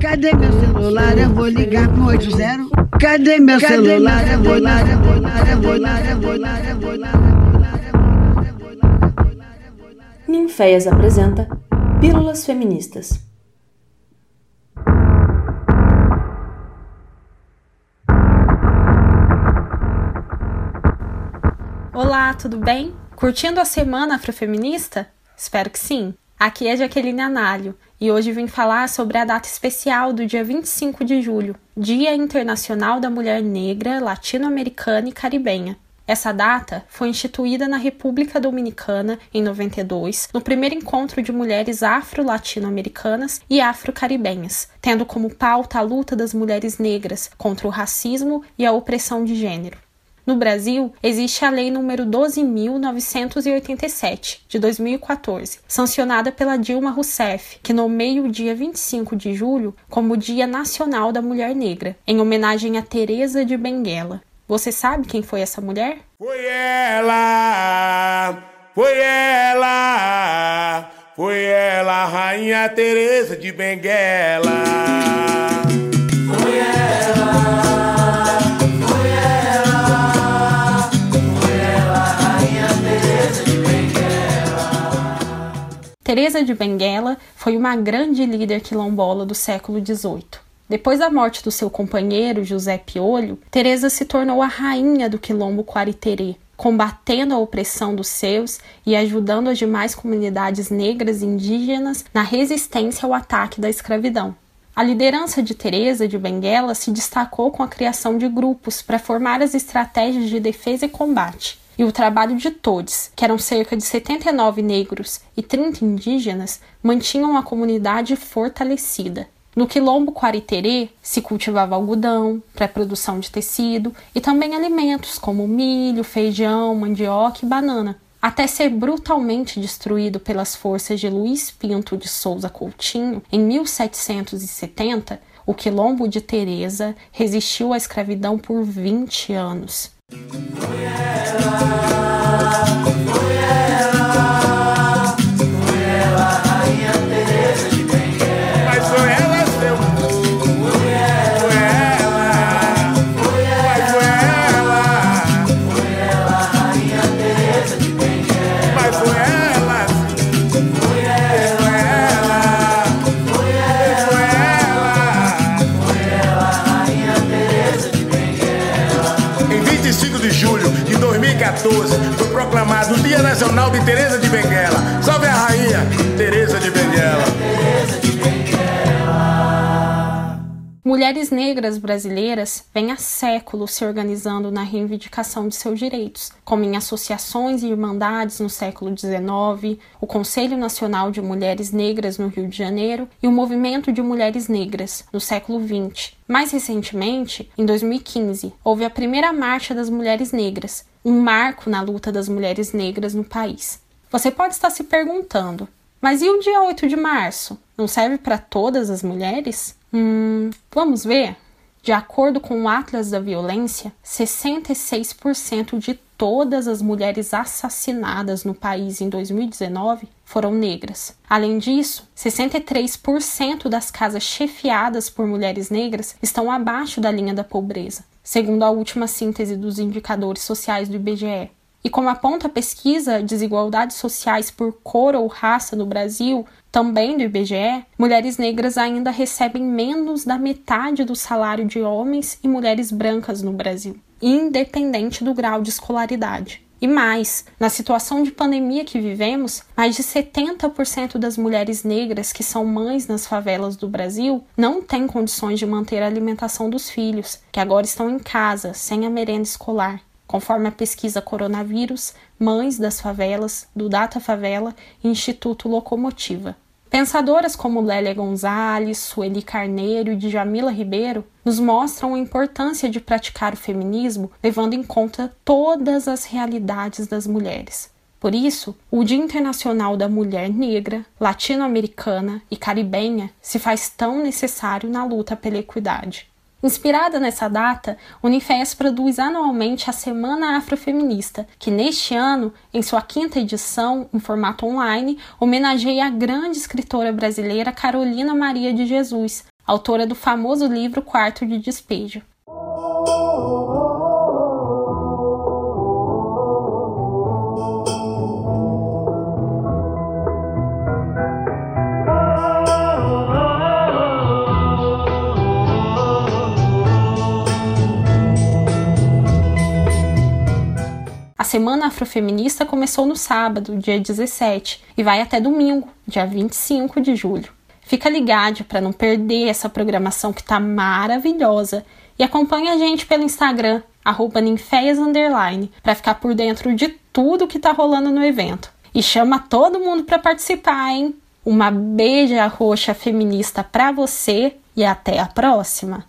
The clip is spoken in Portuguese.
Cadê meu celular? Eu vou ligar pro 80. Cadê meu celular? Eu vou ligar, eu vou ligar, eu vou ligar, eu vou ligar, eu vou ligar. Ninféias apresenta Pílulas Feministas. Olá, tudo bem? Curtindo a semana afrofeminista? Espero que sim. Aqui é Jaqueline Análio e hoje vim falar sobre a data especial do dia 25 de julho, Dia Internacional da Mulher Negra, Latino-Americana e Caribenha. Essa data foi instituída na República Dominicana em 92, no primeiro encontro de mulheres afro-latino-americanas e afro-caribenhas, tendo como pauta a luta das mulheres negras contra o racismo e a opressão de gênero. No Brasil, existe a Lei nº 12.987, de 2014, sancionada pela Dilma Rousseff, que nomeia o dia 25 de julho como Dia Nacional da Mulher Negra, em homenagem a Teresa de Benguela. Você sabe quem foi essa mulher? Foi ela! Foi ela! Foi ela, Rainha Teresa de Benguela! Teresa de Benguela foi uma grande líder quilombola do século XVIII. Depois da morte do seu companheiro José Piolho, Teresa se tornou a rainha do quilombo Quariterê, combatendo a opressão dos seus e ajudando as demais comunidades negras e indígenas na resistência ao ataque da escravidão. A liderança de Teresa de Benguela se destacou com a criação de grupos para formar as estratégias de defesa e combate e o trabalho de todos, que eram cerca de 79 negros e 30 indígenas, mantinham a comunidade fortalecida. No quilombo Quariterê se cultivava algodão para produção de tecido e também alimentos como milho, feijão, mandioca e banana, até ser brutalmente destruído pelas forças de Luiz Pinto de Souza Coutinho em 1770, o quilombo de Teresa resistiu à escravidão por 20 anos. Foi proclamado o Dia Nacional de Teresa de Benguela. Salve a rainha Teresa de Benguela. Mulheres negras brasileiras vêm há séculos se organizando na reivindicação de seus direitos, como em associações e irmandades no século XIX, o Conselho Nacional de Mulheres Negras no Rio de Janeiro e o Movimento de Mulheres Negras no século XX. Mais recentemente, em 2015, houve a primeira Marcha das Mulheres Negras, um marco na luta das mulheres negras no país. Você pode estar se perguntando, mas e o dia 8 de março? Não serve para todas as mulheres? Hum, vamos ver? De acordo com o Atlas da Violência, 66% de todas as mulheres assassinadas no país em 2019 foram negras. Além disso, 63% das casas chefiadas por mulheres negras estão abaixo da linha da pobreza, segundo a última síntese dos indicadores sociais do IBGE. E como aponta a pesquisa Desigualdades Sociais por Cor ou Raça no Brasil, também do IBGE, mulheres negras ainda recebem menos da metade do salário de homens e mulheres brancas no Brasil, independente do grau de escolaridade. E mais, na situação de pandemia que vivemos, mais de 70% das mulheres negras que são mães nas favelas do Brasil não têm condições de manter a alimentação dos filhos, que agora estão em casa, sem a merenda escolar conforme a pesquisa Coronavírus, Mães das Favelas, do Data Favela e Instituto Locomotiva. Pensadoras como Lélia Gonzalez, Sueli Carneiro e Djamila Ribeiro nos mostram a importância de praticar o feminismo levando em conta todas as realidades das mulheres. Por isso, o Dia Internacional da Mulher Negra, Latino-Americana e Caribenha se faz tão necessário na luta pela equidade. Inspirada nessa data, Unifes produz anualmente a Semana Afrofeminista, que neste ano, em sua quinta edição, em formato online, homenageia a grande escritora brasileira Carolina Maria de Jesus, autora do famoso livro Quarto de Despejo. Semana Afrofeminista começou no sábado, dia 17, e vai até domingo, dia 25 de julho. Fica ligado para não perder essa programação que tá maravilhosa e acompanhe a gente pelo Instagram @ninfeias para ficar por dentro de tudo que tá rolando no evento. E chama todo mundo para participar, hein? Uma beija roxa feminista para você e até a próxima.